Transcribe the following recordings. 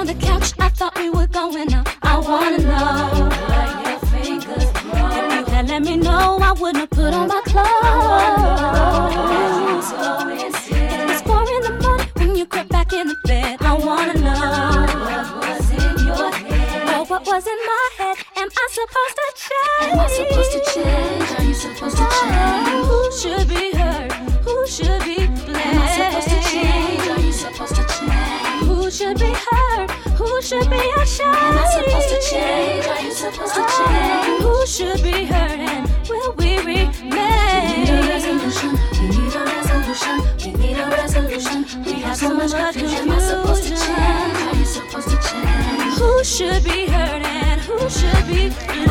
on the couch. I thought we were going out. I wanna know where your fingers were. had let me know I wouldn't have put on my clothes. It was four in the morning when you crept back in the bed. I wanna know what was in your head. Oh, what was in my head? Am I supposed to change? Am I supposed to change? Are you supposed to change? should be ashamed? Am I supposed to change? Are you supposed to oh, change? Who should be hurt and will we remain? We need a resolution. We need a resolution. We need a resolution. We have so much confusion. Am I supposed to change? Are you supposed to change? Who should be hurt and who should be?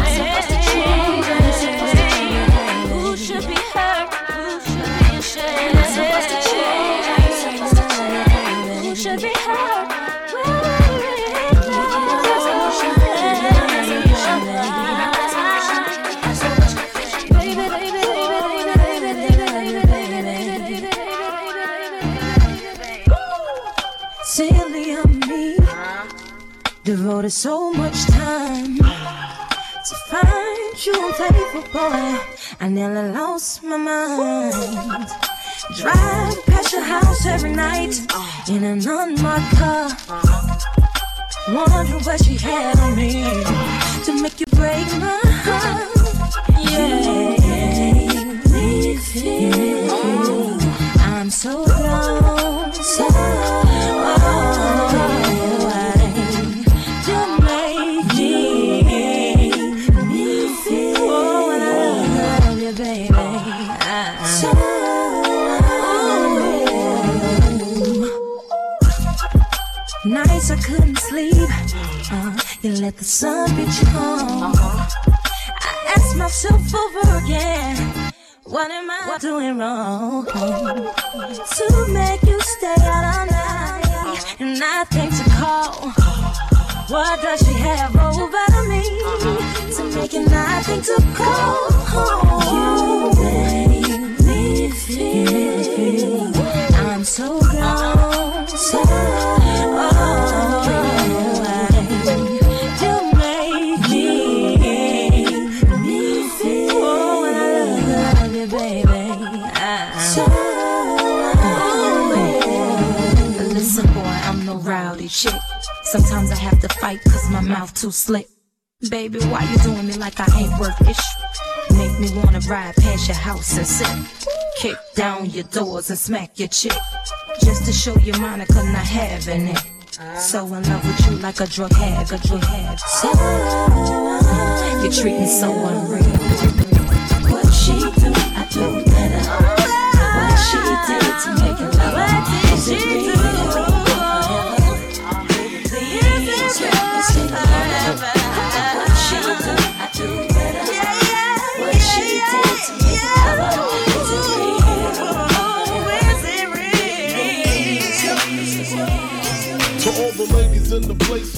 Devoted so much time to find you unfaithful boy. I nearly lost my mind. Drive past your house every night in an unmarked car. Wondering what she had on me myself over again, what am I doing wrong? To make you stay out all night and nothing to call. What does she have over me to make it nothing to call? You make me feel I'm so gone. Fight cause my mouth too slick. Baby, why you doing me like I ain't worth it? Make me wanna ride past your house and sit. Kick down your doors and smack your chick. Just to show you Monica not having it. So in love with you like a drug addict, a drug addict. So, you're treating so unreal. What she do, I do better. What she did to make it love, what did she do?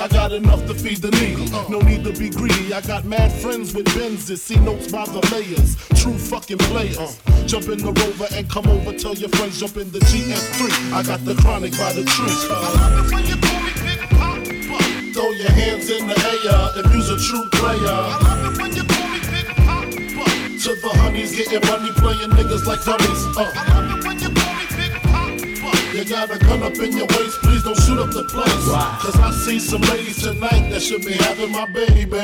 I got enough to feed the needy. No need to be greedy. I got mad friends with Benzes, see notes by the layers. True fucking players. Jump in the rover and come over. Tell your friends jump in the GS3. I got the chronic by the tree. Throw your hands in the air if you's a true player. To the honeys getting money, playing niggas like dummies. Uh. You got a gun up in your waist, please don't shoot up the place. Cause I see some ladies tonight that should be having my baby.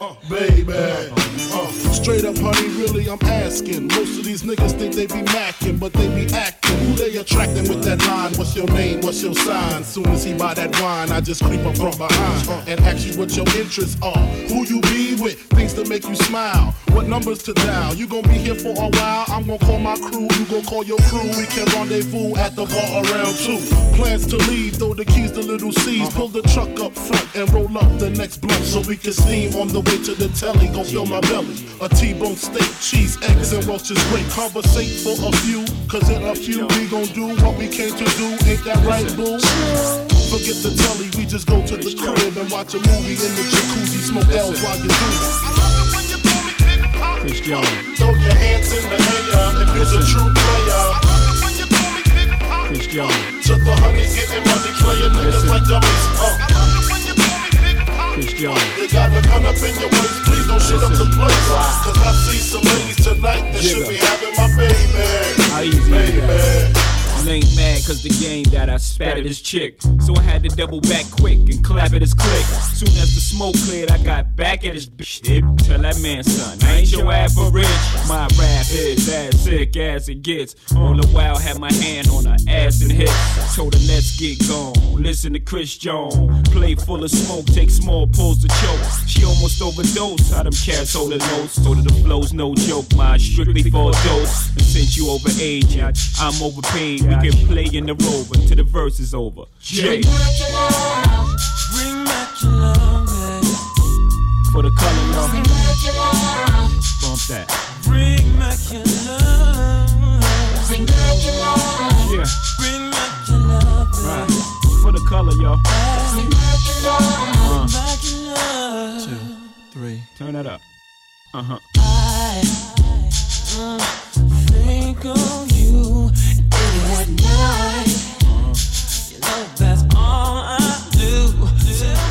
Uh, baby. Uh, straight up, honey, really, I'm asking. Most of these niggas think they be macking, but they be acting. Who they attracting with that line? What's your name? What's your sign? Soon as he buy that wine, I just creep up from behind and ask you what your interests are. Who you be with? Things to make you smile. What numbers to dial? You gonna be here for a while? I'm gonna call my crew. You gonna call your crew. We can rendezvous at the bar around two. Plans to leave, throw the keys to little C's. Uh-huh. Pull the truck up front and roll up the next blunt so we can steam on the way to the telly. Gon' fill my belly. A T-bone steak, cheese, eggs, and Welch's great. Conversate for a few, cause in a few we gon' do what we came to do. Ain't that right, boo? Forget the telly, we just go to the crib and watch a movie in the jacuzzi, smoke L's while you do Chris Jones. Throw your hands in the air if it's a true player. Chris Jones. To the honeys getting money, playing niggas like dummies. Uh. Chris Jones. You got a gun up in your waist, please don't shit up the place. Cause I see some ladies tonight that should be having my baby. How easy baby ain't mad cause the game that I spat at his chick. So I had to double back quick and clap at his click. Soon as the smoke cleared, I got back at his bitch. Tell that man, son, I ain't your average. My rap is as sick as it gets. All the while, had my hand on her ass and hips. Told her, let's get gone. Listen to Chris Jones. Play full of smoke, take small pulls to choke. She almost overdosed. How them cats hold the notes. Told her the flow's no joke. My strictly for a dose. And since you over age, I'm overpaid. We can play in the rover till the verse is over. Jay. Bring back your love. Bring back your love. For the color, y'all. Bump that. Bring back your love. Yeah, Bring back your love. right. For the color, y'all. Uh, Back your love. Three. turn that up. Uh huh. I uh, think of you day and night. You know that's all I do.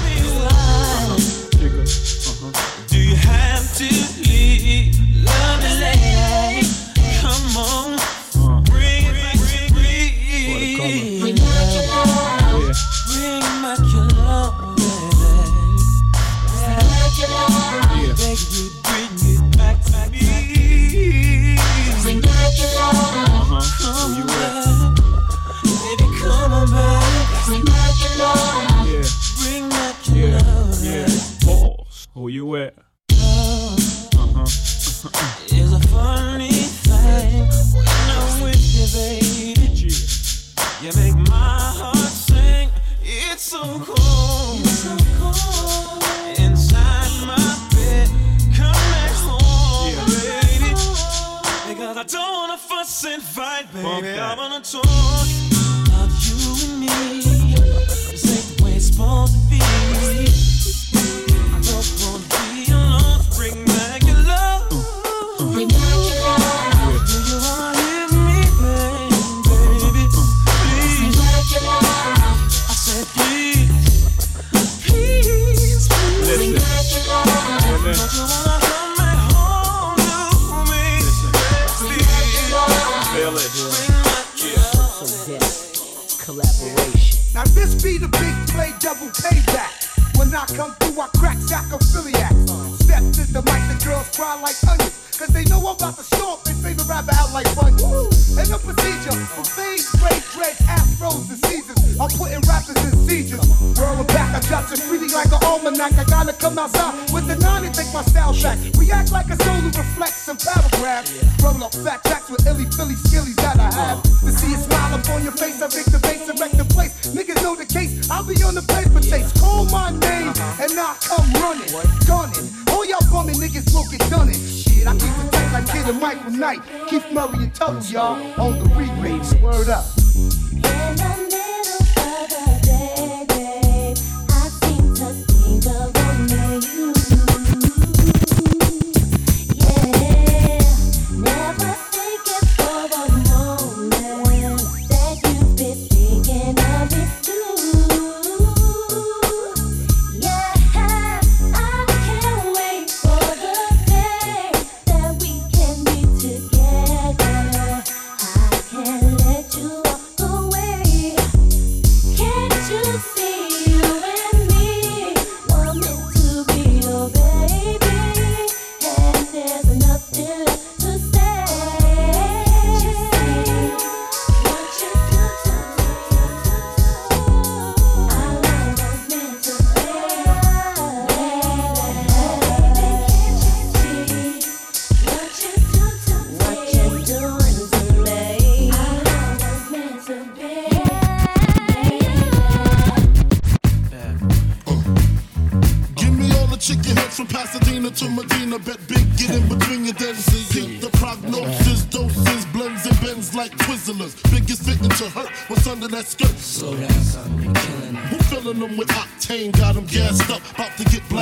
And fight, baby. that. I wanna talk be the big play double payback. When I come through, I crack jack sacrophiliac. Step to the mic, the girls cry like onions. Cause they know I'm about to stomp they favorite rapper out like bunions. And the procedure from fade, straight, dreads, afros, and seasons. I'm putting rappers in seizures. I got you feeling like an almanac. I gotta come outside with the nine and take my style back. React like a soul who reflects some paragraph. Roll up fat tracks with illy, philly skillies that I have. To see a smile up on your face, I make the bass erect the place. Niggas know the case, I'll be on the paper chase. Call my name uh-huh. and I come running, gunning. All y'all bummy niggas will get done it. Shit, I keep it tight like Kid and Michael Knight. Keith Murray and Tubbs, y'all, on the remix. Word up.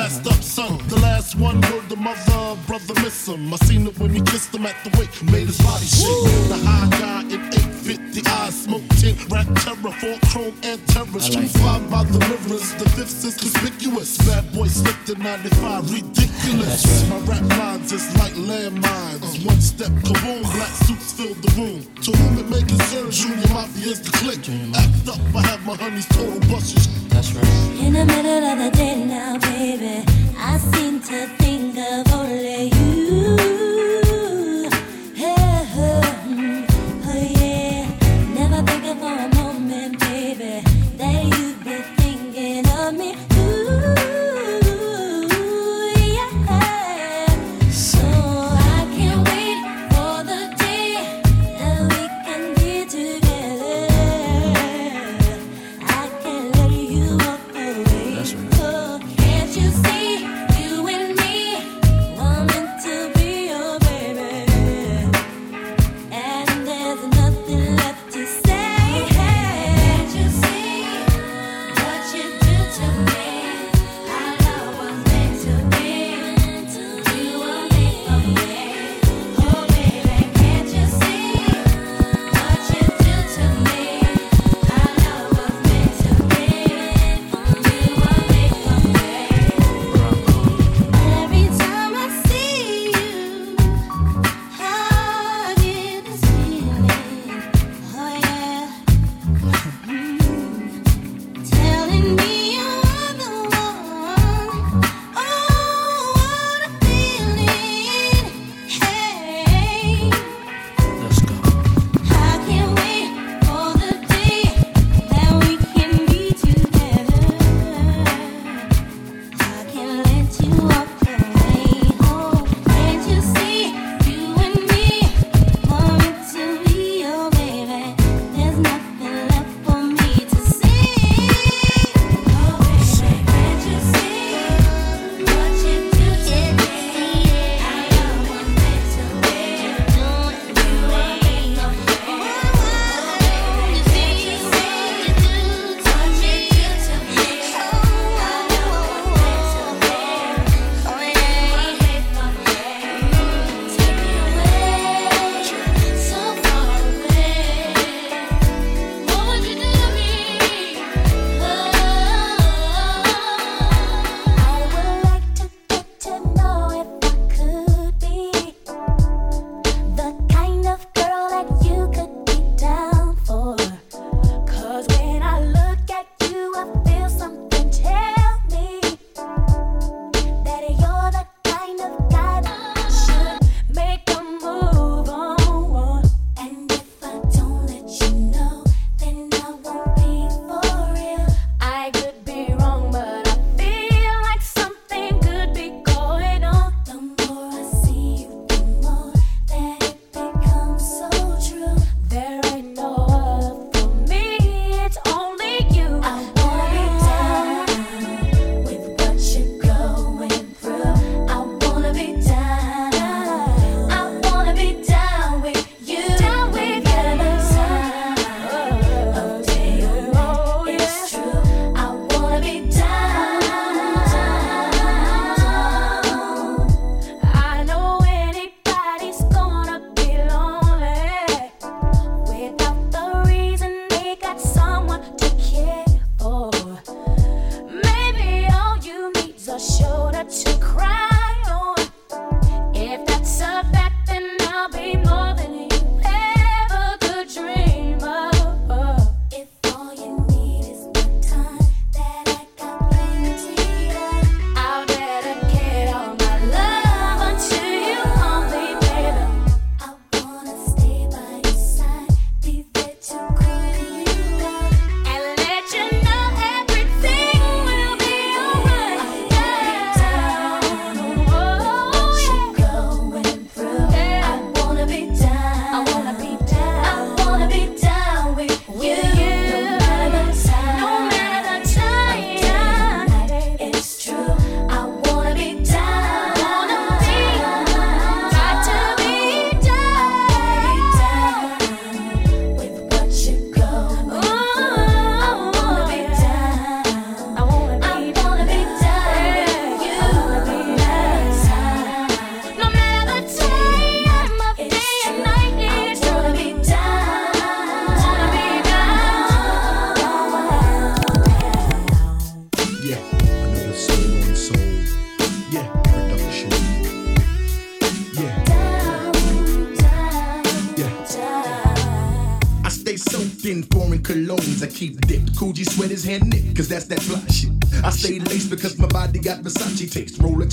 Blasted up, son. The last one heard the mother, brother miss him. I seen it when he kissed him at the wake, made his body shake. The high guy in 850 eyes, smoke tint, rap terror, four chrome and terror. Street five by the rivers, the fifth is conspicuous. Bad boy slipped in 95, ridiculous. My rap lines is like landmines. One step, kaboom, black suits fill the room. To whom it may concern, Junior Mafia's the click. Act up, I have my honey's total bushes. That's right. In the middle of the day now, baby, I seem to think of only you.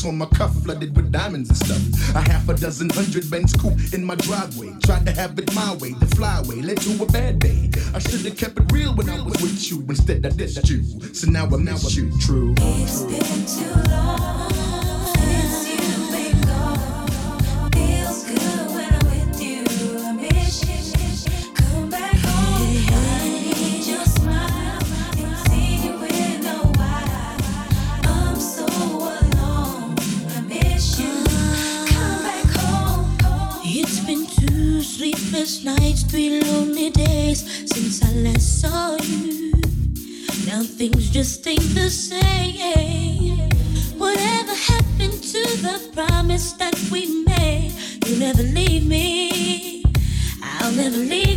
Rolex on my cuff, flooded with diamonds and stuff. A half a dozen hundred Benz coupe in my driveway. Tried to have it my way, the flyway led to a bad day. I should've kept it real when I was with you. Instead, I dissed you. So now I miss you. True. It's been too Some things just ain't the same. Whatever happened to the promise that we made? You never leave me. I'll never leave.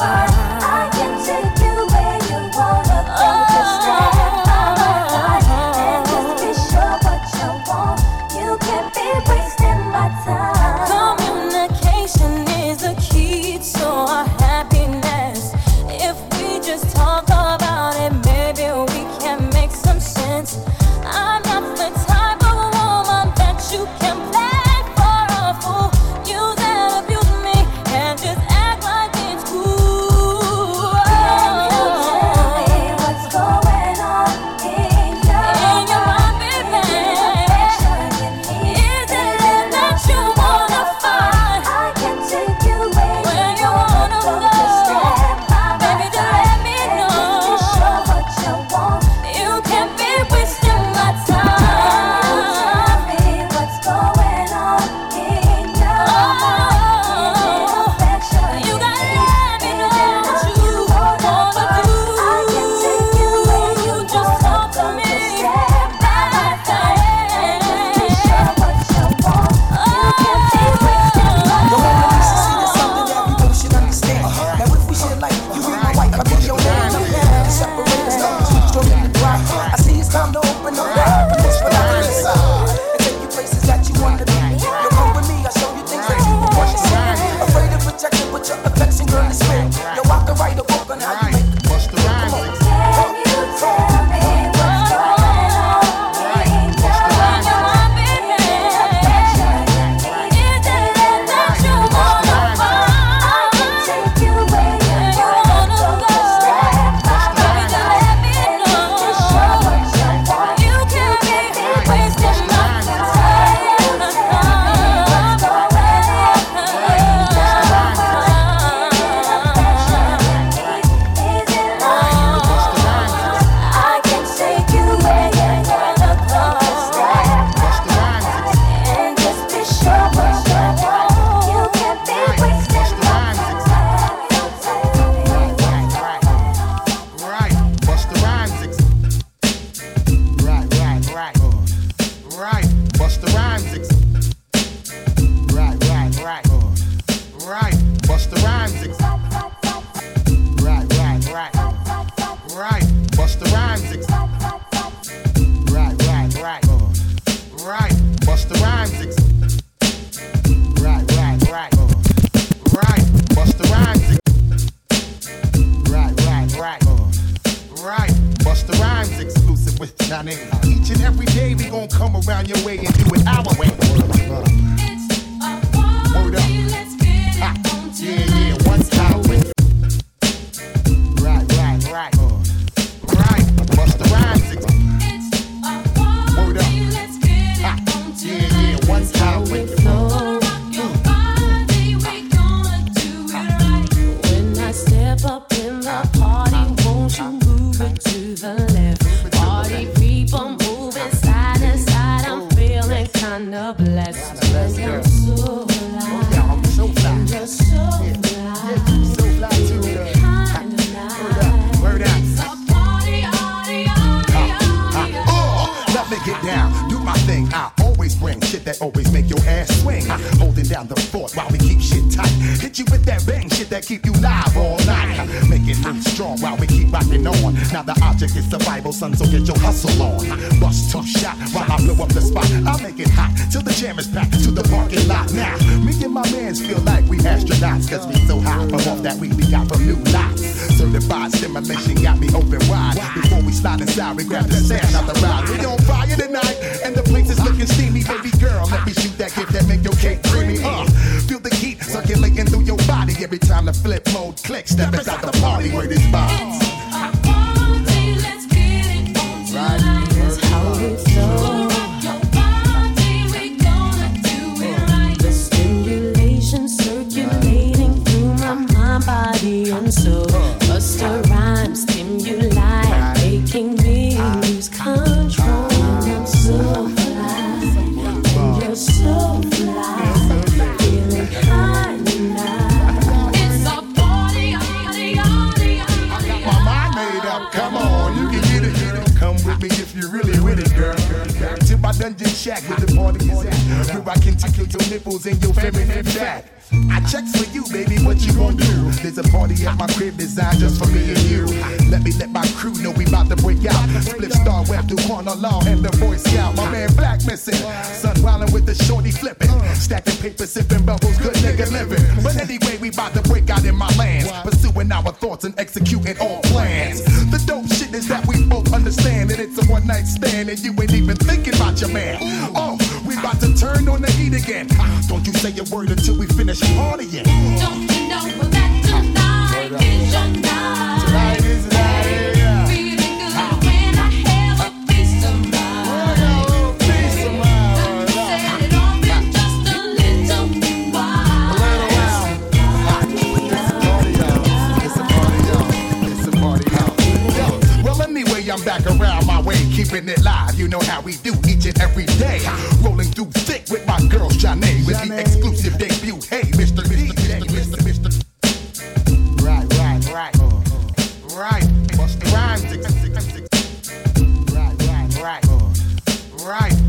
I can take you where you wanna, go. oh. Open wide. Before we slide inside, we grab the sand out the ride. We on fire tonight, and the place is looking steamy. Baby girl, let me shoot that gift that make your cake creamy. Uh, feel the heat circulating through your body every time the flip mode clicks. Step inside the party where this vibes. Your nipples and your feminine fat. I checks for you, baby, what you gon' do? There's a party at my crib designed just for me and you. Let me let my crew know we about to break out. Split star web through corner law and the Boy Scout. My man Black missing. Sun wildin' with the shorty flipping. Stacking paper, sipping bubbles, good nigga living. But anyway, we about to break out in my lands. Pursuing our thoughts and executing all plans. The dope shit is that we both understand that it's a one night stand and you ain't even thinking about your man. Oh, about to turn on the heat again. Don't you say a word until we finish partying. Don't you know that tonight is your night? Tonight is night. Feeling good when I have a piece of mind. Set it on me just a little while. It's a party, y'all. It's a party, y'all. Yo, Well, anyway, I'm back around my way, keeping it live. You know how we do each and every day. Thick with my girl, Janae, with the exclusive debut. Hey, Mr. Mr. Mr. Mr. Mr. Right, right, right. Uh-huh. Right. Busta Rhymes. Right, right, right. Uh-huh. Right.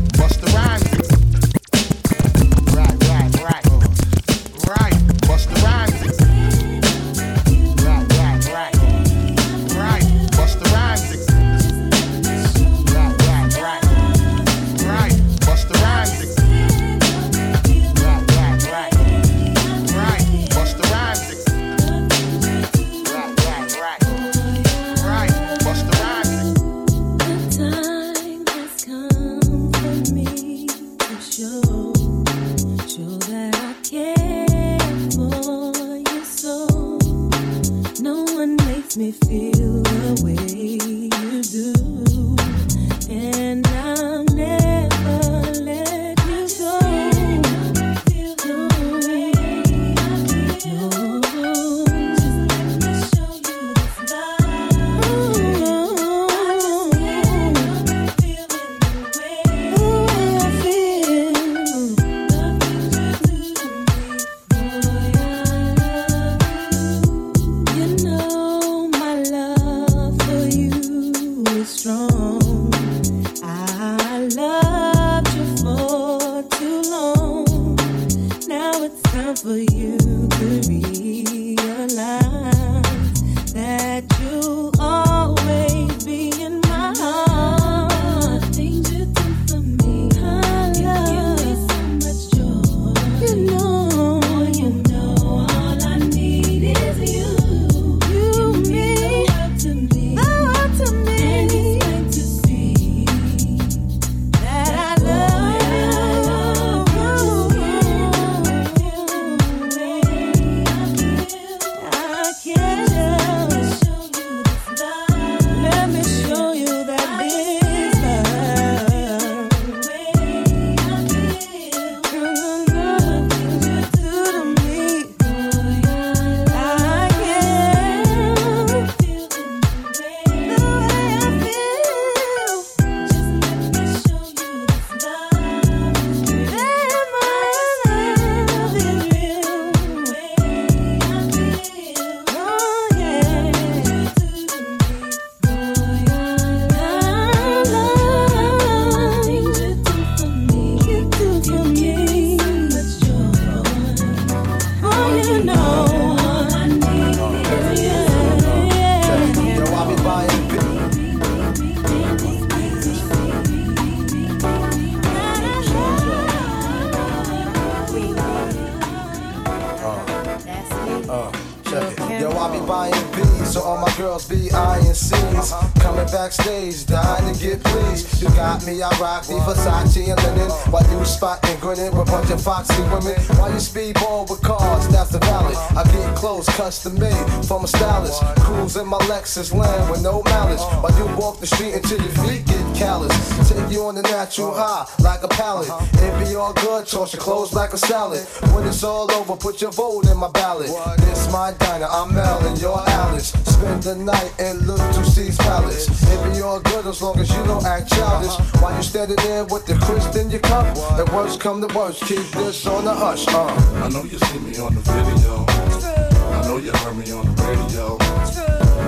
Cruise in my Lexus land with no malice. While you walk the street until your feet get callous. Take you on the natural high like a pallet. It be all good, toss your clothes like a salad. When it's all over, put your vote in my ballot. This my diner, I'm Mel and you're Alice. Spend the night in Little Cease palace. It be all good as long as you don't act childish. While you standing there with the crisp in your cup. The worst come to worst, keep this on the hush. Uh. I know you see me on the video. I know you heard me on the radio.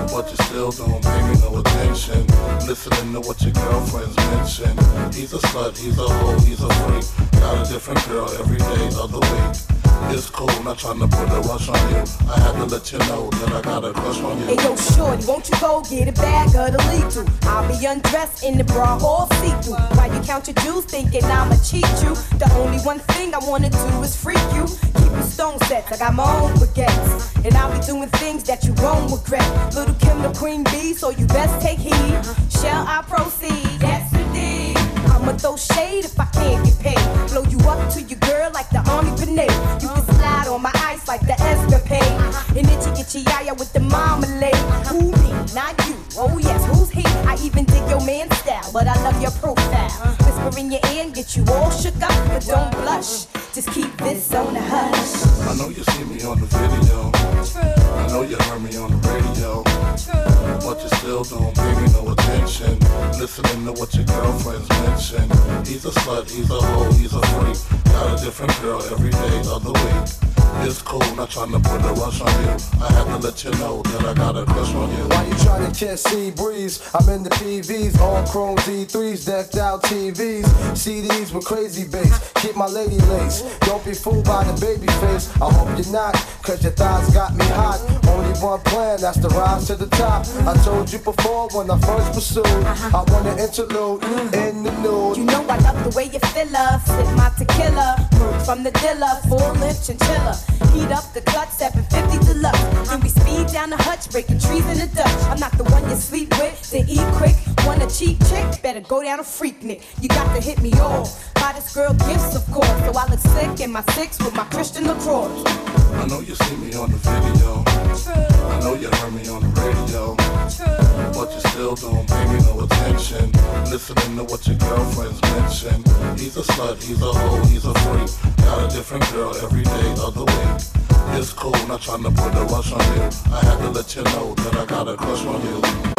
But you still don't pay me no attention. Listening to what your girlfriends mention. He's a slut, he's a hoe, he's a freak. Got a different girl every day of the week. It's cool, not trying to put a rush on you. I had to let you know that I got a crush on you. Hey yo, shorty, won't you go get a bag of the lethal? I'll be undressed in the bra all see-through. While you count your jewels, thinking I'ma cheat you. The only one thing I wanna do is freak you. Keep your stone sets, I got my own baguettes. And I'll be doing things that you won't regret. Little Kim the queen bee, so you best take heed. Shall I proceed? Yes, indeed. I'ma throw shade if I can't get paid. Blow you up to your girl like the army grenade. You can slide on my ice like the escapade. And itchy itchy yaya with the marmalade. Who me? Not you. Oh yes, who's he? I even dig your man style, but I love your profile. Whisper in your ear and get you all shook up, but don't blush. Keep this on the hush. I know you see me on the video. I know you heard me on the radio. But you still don't pay me no attention. Listening to what your girlfriends mention. He's a slut, he's a hoe, he's a freak. Got a different girl every day of the week. It's cool, not trying to put a rush on you. I had to let you know that I got a crush on you. Why you trying to catch sea breeze, I'm in the PVs, all chrome D3s, decked out TVs, CDs with crazy bass. Keep my lady lace. Don't be fooled by the baby face. I hope you're not, cause your thighs got me hot. Only one plan, that's the rise to the top. I told you before when I first pursued. Uh-huh. I want an interlude in the nude. You know I love the way you feel her. Sip my tequila, move from the dealer, full lip chinchilla. Heat up the clutch, 750 deluxe. Then we speed down the Hutch, breaking trees in the Dutch. I'm not the one you sleep with, then eat quick. Want a cheap chick? Better go down a Freaknik. You got to hit me off. Buy this girl gifts, of course. So I look sick in my six with my Christian Lacroix. I know you see me on the video. I know you heard me on the radio. But you still don't pay me no attention. Listening to what your girlfriends mention. He's a slut, he's a hoe, he's a freak. Got a different girl every day of the week. It's cool, not trying to put a rush on you. I had to let you know that I got a crush on you.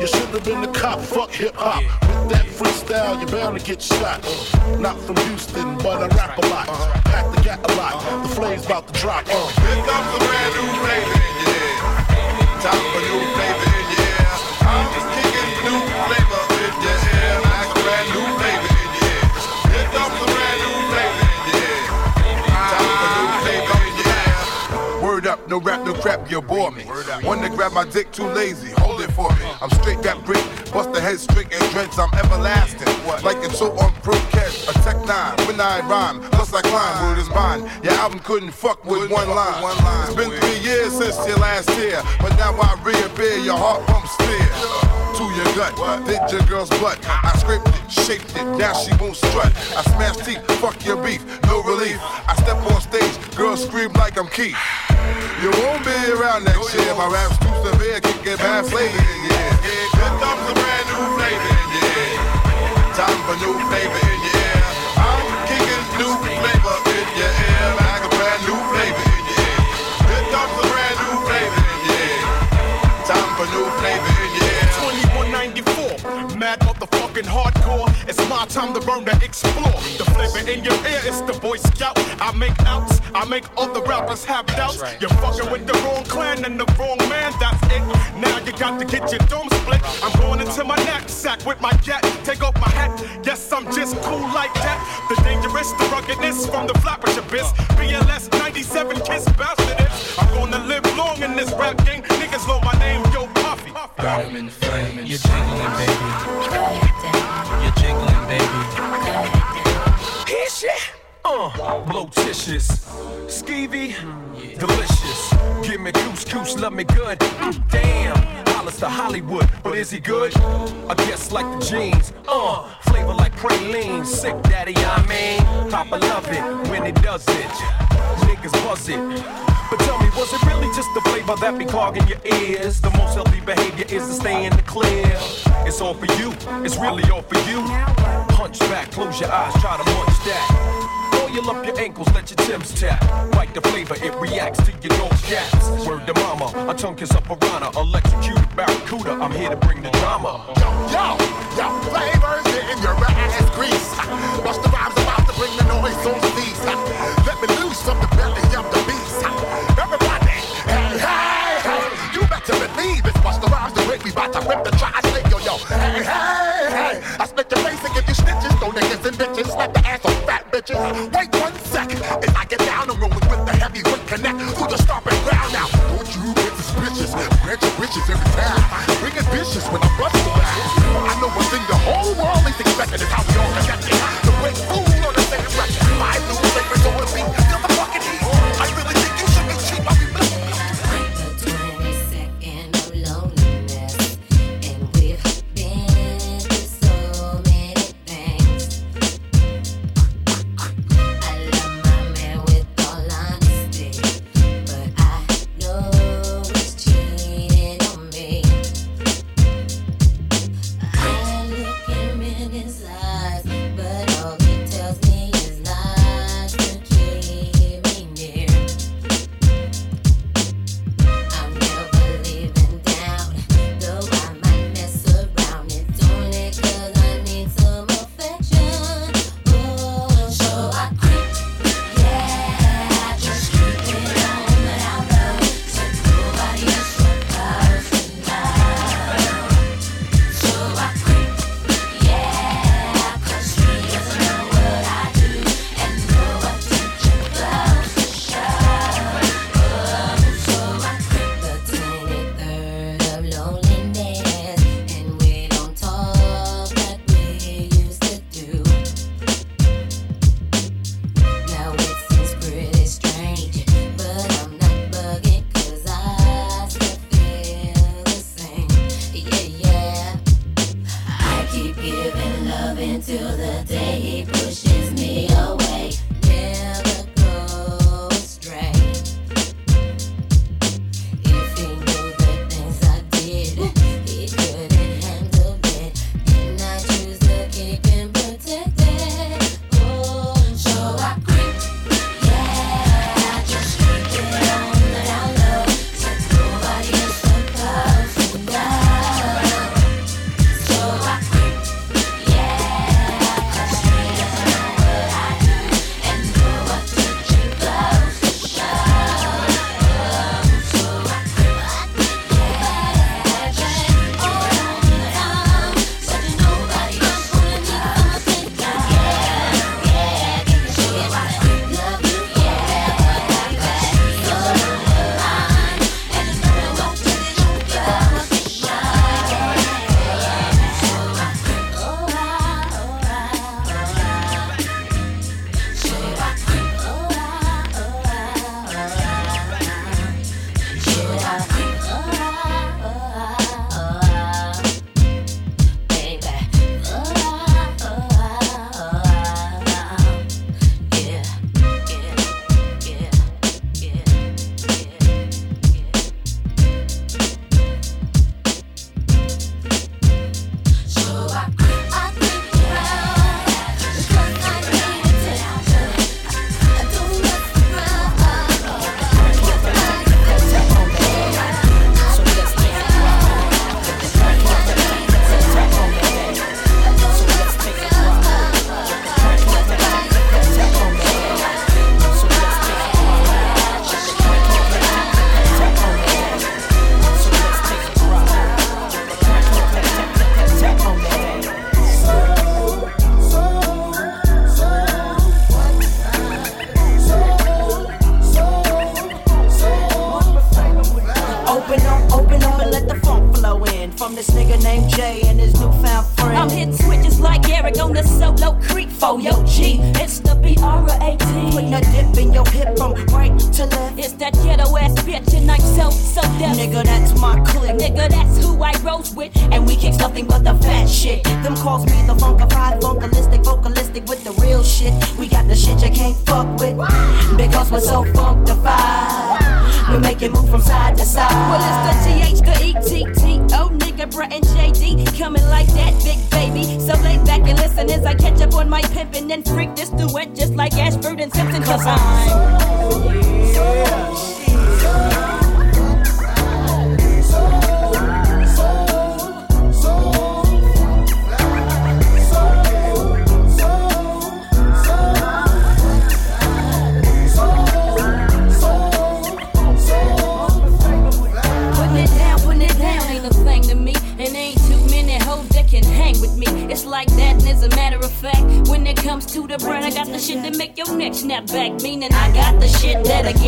You should have been a cop, fuck hip hop. With that freestyle, you're bound to get shot. Not from Houston, but I rap a lot. Pack the gat a lot, the flame's about to drop. Uh. Here comes a brand new flavor, yeah. Time for new flavor, no rap, no crap, you bore me. One to grab my dick, too lazy, hold it for me. I'm straight that brick, bust the head straight and dreads, I'm everlasting. Like it's so on pro catch, a tech nine, when I rhyme, plus I climb, word is mine. Your album couldn't fuck with one line. It's been three years since your last year, but now I reappear, your heart pumps fear. To your gut, did your girl's butt. I scraped it, shaped it, now she won't strut. I smash teeth, fuck your beef, no relief. I step on stage, girls scream like I'm Keith. You won't be around next year. My rap's too severe, can get bad flavor. Yeah, yeah. Here comes a brand new flavor. Yeah, time for new flavor ear. I'm kicking new flavor hardcore. It's my time to burn to explore. The flavor in your ear is the Boy Scout. I make outs, I make all the rappers have doubts. You're fucking with the wrong clan and the wrong man, that's it. Now you got to get your dome split. I'm going into my knapsack with my gat. Take off my hat, yes, I'm just cool like that. The dangerous, the ruggedness from the flappish abyss. BLS 97 kiss bastard. I'm gonna live long in this rap game. Niggas know my name, yo, Puffy. Diamond flame, you're jiggling, baby. You're jiggling, baby. Here shit. Uh, blotitious, skeevy, delicious. Give me couscous, love me good. Mm, damn, Hollis to Hollywood, but is he good? I guess like the jeans. Uh, flavor like praline, sick daddy, I mean. Papa love it when he does it. Niggas buzz it. But tell me, was it really just the flavor that be clogging your ears? The most healthy behavior is to stay in the clear. It's all for you, it's really all for you. Punch back, close your eyes, try to munch that. Oil up your ankles, let your Tim's tap. Bite the flavor, it reacts to your nose gaps. Word to mama, a tongue kiss a piranha, electrocuted barracuda. I'm here to bring the drama. Yo, yo, yo, flavors in your ass grease. Watch the rhymes about to bring the noise on these. Let me loose from believe it's watch the rhymes the way we bout to rip the trash. Hey, yo, yo, hey, hey, hey, I split your face and give you stitches. Throw niggas and bitches, slap the ass on fat bitches. Wait one sec, as I get down, I'm rolling with the heavy heavyweight connect through the stomping ground now. Don't you get suspicious? Grant your wishes every time. Bring it vicious when I bust the. I know one thing the whole world is expecting is how we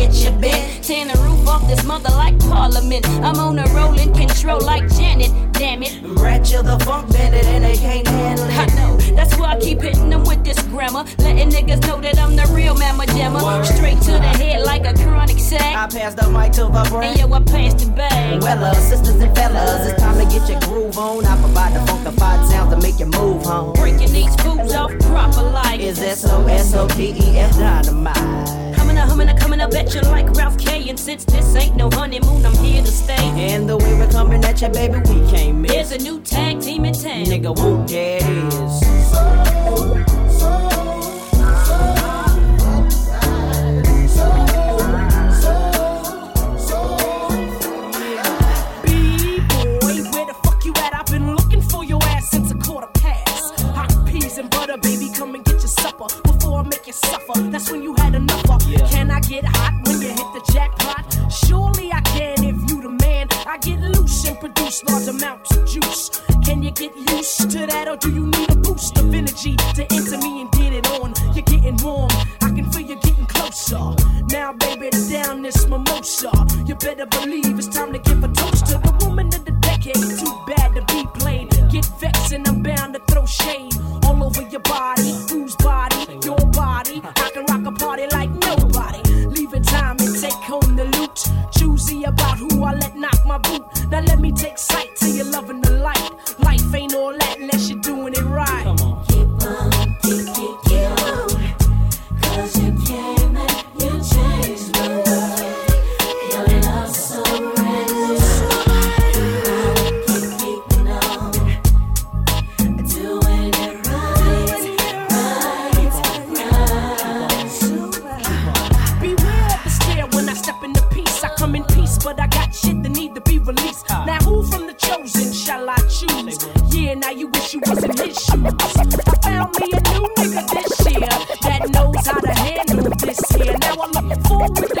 get your bent. Tearing the roof off this mother like Parliament. I'm on a rolling control like Janet. Damn it. Ratchet the funk bandit and they can't handle it. I know, that's why I keep hitting them with this grammar. Letting niggas know that I'm the real mamma jammer. Straight to the head like a chronic sack. I pass the mic to the brain. And yo, I passed the bag. Well, uh, sisters and fellas, it's time to get your groove on. I provide the funkified sounds to make you move home. Breaking these fools off proper like Is S-O-S-O-P-E-F dynamite. Up, humming up, coming up at you like Ralph K. And since this ain't no honeymoon, I'm here to stay. And the way we're coming at you, baby, we can't miss. There's a new tag team in town. Nigga, whoop, there it is. B-boy, where the fuck you at? I've been looking for your ass since a quarter past. Hot peas and butter, baby, come and get your supper before I make you suffer. That's when you had enough of. Can I get hot when you hit the jackpot? Surely I can if you the man. I get loose and produce large amounts of juice. Can you get used to that, or do you need a boost of energy to enter me and get it on? You're getting warm. I can feel you getting closer. Now, baby, down this mimosa. You better believe released. Now who from the chosen shall I choose? Yeah, now you wish you was in his shoes. I found me a new nigga this year that knows how to handle this here. Now I'm looking forward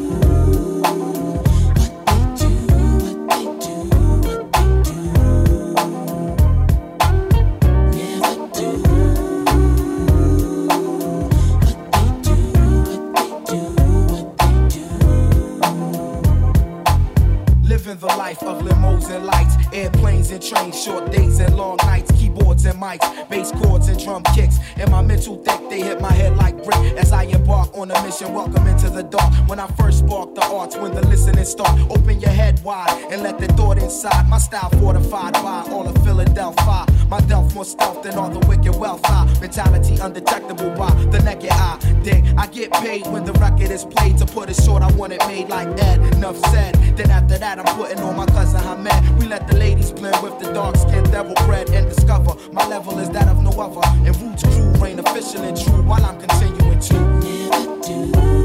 Wide and let the thought inside. My style fortified by all of Philadelphia. My delf more stealth than all the wicked wealth. I mentality undetectable by the naked eye. Dig, I get paid when the record is played. To put it short, I want it made like Ed. Enough said. Then after that, I'm putting on my cousin Hamed. We let the ladies blend with the dark skin devil bread and discover my level is that of no other. And Roots crew reign official and true while I'm continuing to. Never do.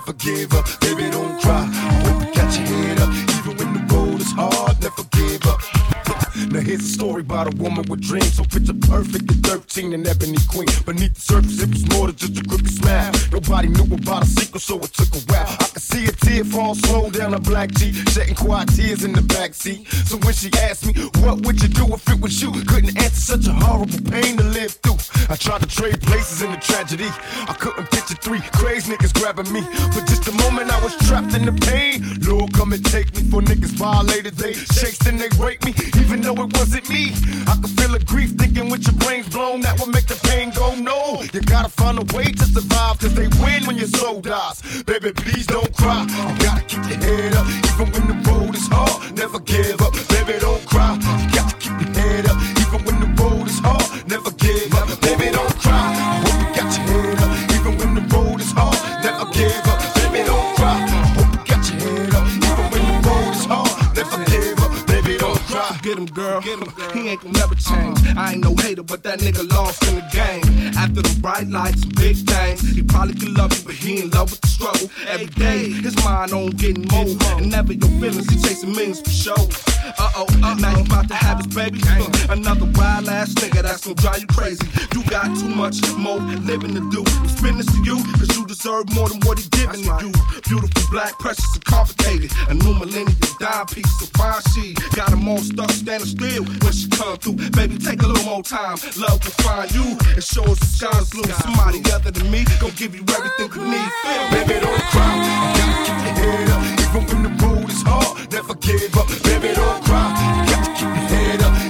Never give up. Baby, don't cry. Hope you got your head up. Even when the road is hard, never give up. Now here's a story about a woman with dreams. So picture perfect at 13 and ebony queen. Beneath the surface, it was more than just a crooked smile. Nobody knew about a secret, so it took a while. I could see a tear fall slow down her black cheek, shedding quiet tears in the backseat. So when she asked me, what would you do if it was you? Couldn't answer such a horrible pain to live through. I tried to trade places in the tragedy. I couldn't picture crazy niggas grabbing me. For just a moment, I was trapped in the pain. Lord, come and take me for niggas violated. They chased and they raped me, even though it wasn't me. I could feel the grief thinking with your brains blown. That would make the pain go no. You gotta find a way to survive, cause they win when your soul dies. Baby, please don't cry. You gotta keep your head up, cry. Get him, girl. He ain't gonna never change. I ain't no hater, but that nigga lost in the game. After the bright lights and big things, he probably could love you, but he in love with the struggle. Every day, his mind on getting more. And never your feelings, he chasing millions for show. Uh oh, uh now you about to have his baby. Another wild ass nigga that's gonna drive you crazy. You got too much more living to do. Spin this to you, cause you deserve more than what he giving to you. Beautiful, black, precious, and complicated. A new millennium dime piece of fine she got him all stuck standing still when she come through. Baby, take a little more time. Love will find you and show us the sky's blue. Somebody other than me gon' give you everything you need. Feel? Baby, don't cry. You gotta keep your head up, even when the road is hard. Never give up. Baby, don't cry. You got to keep your head up,